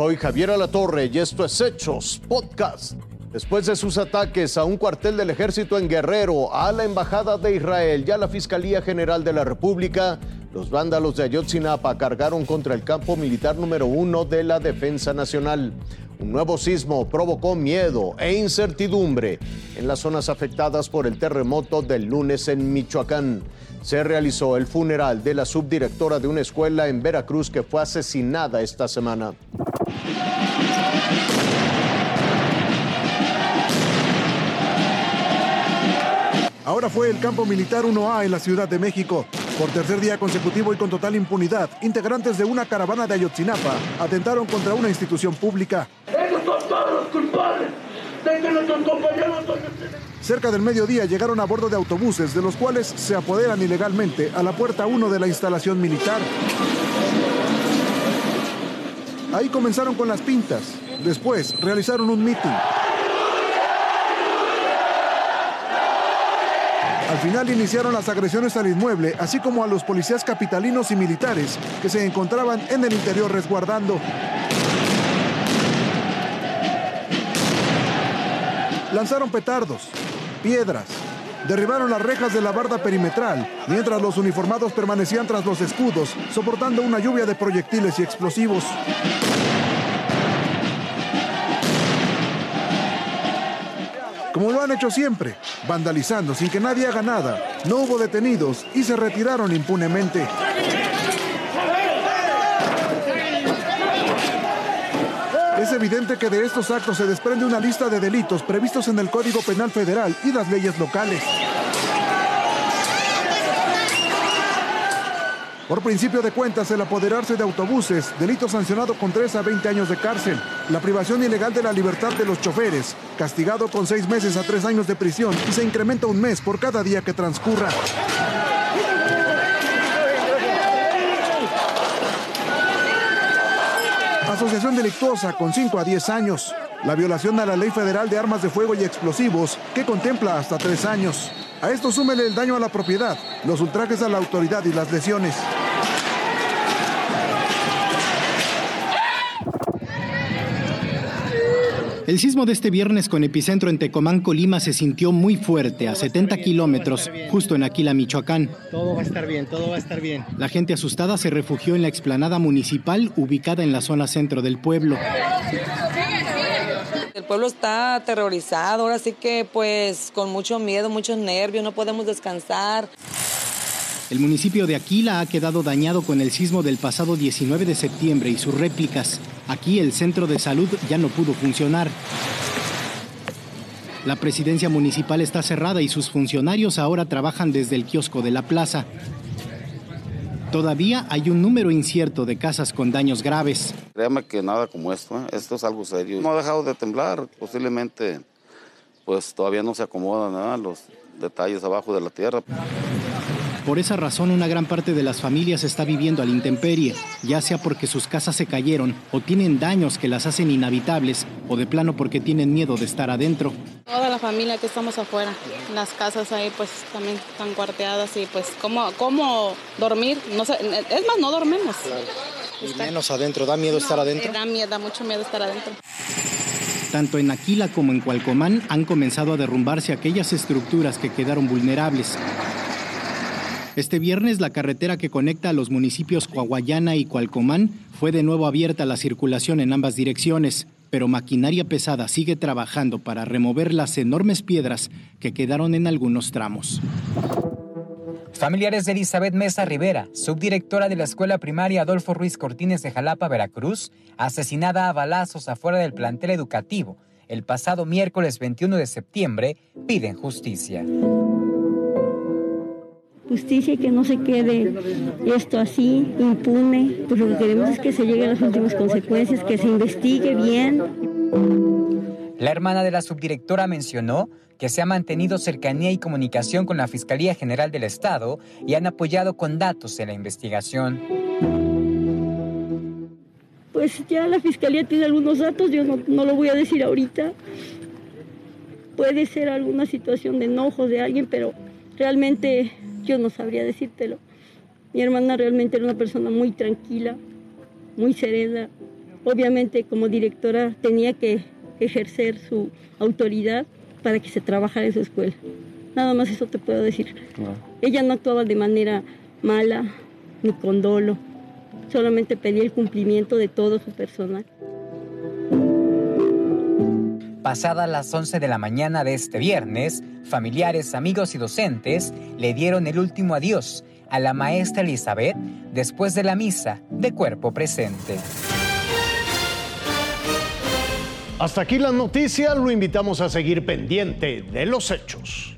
Soy Javier Alatorre y esto es Hechos Podcast. Después de sus ataques a un cuartel del ejército en Guerrero, a la Embajada de Israel y a la Fiscalía General de la República, los vándalos de Ayotzinapa cargaron contra el campo militar número uno de la Defensa Nacional. Un nuevo sismo provocó miedo e incertidumbre en las zonas afectadas por el terremoto del lunes en Michoacán. Se realizó el funeral de la subdirectora de una escuela en Veracruz que fue asesinada esta semana. Ahora fue el campo militar 1A en la Ciudad de México. Por tercer día consecutivo y con total impunidad, integrantes de una caravana de Ayotzinapa atentaron contra una institución pública. Ellos son todos los culpables de que nuestros compañeros Cerca del mediodía llegaron a bordo de autobuses, de los cuales se apoderan ilegalmente a la puerta 1 de la instalación militar. Ahí comenzaron con las pintas. Después realizaron un mitin. Al final iniciaron las agresiones al inmueble, así como a los policías capitalinos y militares que se encontraban en el interior resguardando. Lanzaron petardos, piedras, derribaron las rejas de la barda perimetral, mientras los uniformados permanecían tras los escudos, soportando una lluvia de proyectiles y explosivos. como lo han hecho siempre, vandalizando sin que nadie haga nada. No hubo detenidos y se retiraron impunemente. Es evidente que de estos actos se desprende una lista de delitos previstos en el Código Penal Federal y las leyes locales. Por principio de cuentas, el apoderarse de autobuses, delito sancionado con 3 a 20 años de cárcel. La privación ilegal de la libertad de los choferes, castigado con 6 meses a 3 años de prisión y se incrementa un mes por cada día que transcurra. Asociación delictuosa con 5 a 10 años. La violación a la Ley Federal de Armas de Fuego y Explosivos, que contempla hasta 3 años. A esto súmele el daño a la propiedad, los ultrajes a la autoridad y las lesiones. El sismo de este viernes con epicentro en Tecomán, Colima, se sintió muy fuerte, a 70 kilómetros, justo en Aquila, Michoacán. Todo va a estar bien, todo va a estar bien. La gente asustada se refugió en la explanada municipal ubicada en la zona centro del pueblo. El pueblo está aterrorizado, ahora sí que pues con mucho miedo, muchos nervios, no podemos descansar. El municipio de Aquila ha quedado dañado con el sismo del pasado 19 de septiembre y sus réplicas. Aquí el centro de salud ya no pudo funcionar. La presidencia municipal está cerrada y sus funcionarios ahora trabajan desde el kiosco de la plaza. Todavía hay un número incierto de casas con daños graves. Créame que nada como esto, ¿eh? esto es algo serio. No ha dejado de temblar, posiblemente pues todavía no se acomodan los detalles abajo de la tierra. Por esa razón, una gran parte de las familias está viviendo al intemperie, ya sea porque sus casas se cayeron o tienen daños que las hacen inhabitables o de plano porque tienen miedo de estar adentro. Toda la familia que estamos afuera, las casas ahí pues también están cuarteadas y pues cómo, cómo dormir, no sé, es más, no dormimos. Y menos adentro, ¿da miedo estar adentro? Da miedo, da mucho miedo estar adentro. Tanto en Aquila como en Cualcomán han comenzado a derrumbarse aquellas estructuras que quedaron vulnerables. Este viernes la carretera que conecta a los municipios Coahuayana y Cualcomán fue de nuevo abierta a la circulación en ambas direcciones, pero maquinaria pesada sigue trabajando para remover las enormes piedras que quedaron en algunos tramos. Familiares de Elizabeth Mesa Rivera, subdirectora de la escuela primaria Adolfo Ruiz Cortines de Jalapa, Veracruz, asesinada a balazos afuera del plantel educativo el pasado miércoles 21 de septiembre, piden justicia justicia y que no se quede esto así, impune. Pues lo que queremos es que se llegue a las últimas consecuencias, que se investigue bien. La hermana de la subdirectora mencionó que se ha mantenido cercanía y comunicación con la Fiscalía General del Estado y han apoyado con datos en la investigación. Pues ya la Fiscalía tiene algunos datos, yo no, no lo voy a decir ahorita. Puede ser alguna situación de enojo de alguien, pero realmente yo no sabría decírtelo. Mi hermana realmente era una persona muy tranquila, muy serena, obviamente como directora tenía que ejercer su autoridad para que se trabajara en su escuela. Nada más eso te puedo decir. Ella no actuaba de manera mala ni con dolo, solamente pedía el cumplimiento de todo su personal. Pasadas las 11 de la mañana de este viernes, familiares, amigos y docentes le dieron el último adiós a la maestra Elizabeth después de la misa de cuerpo presente. Hasta aquí la noticia, lo invitamos a seguir pendiente de los hechos.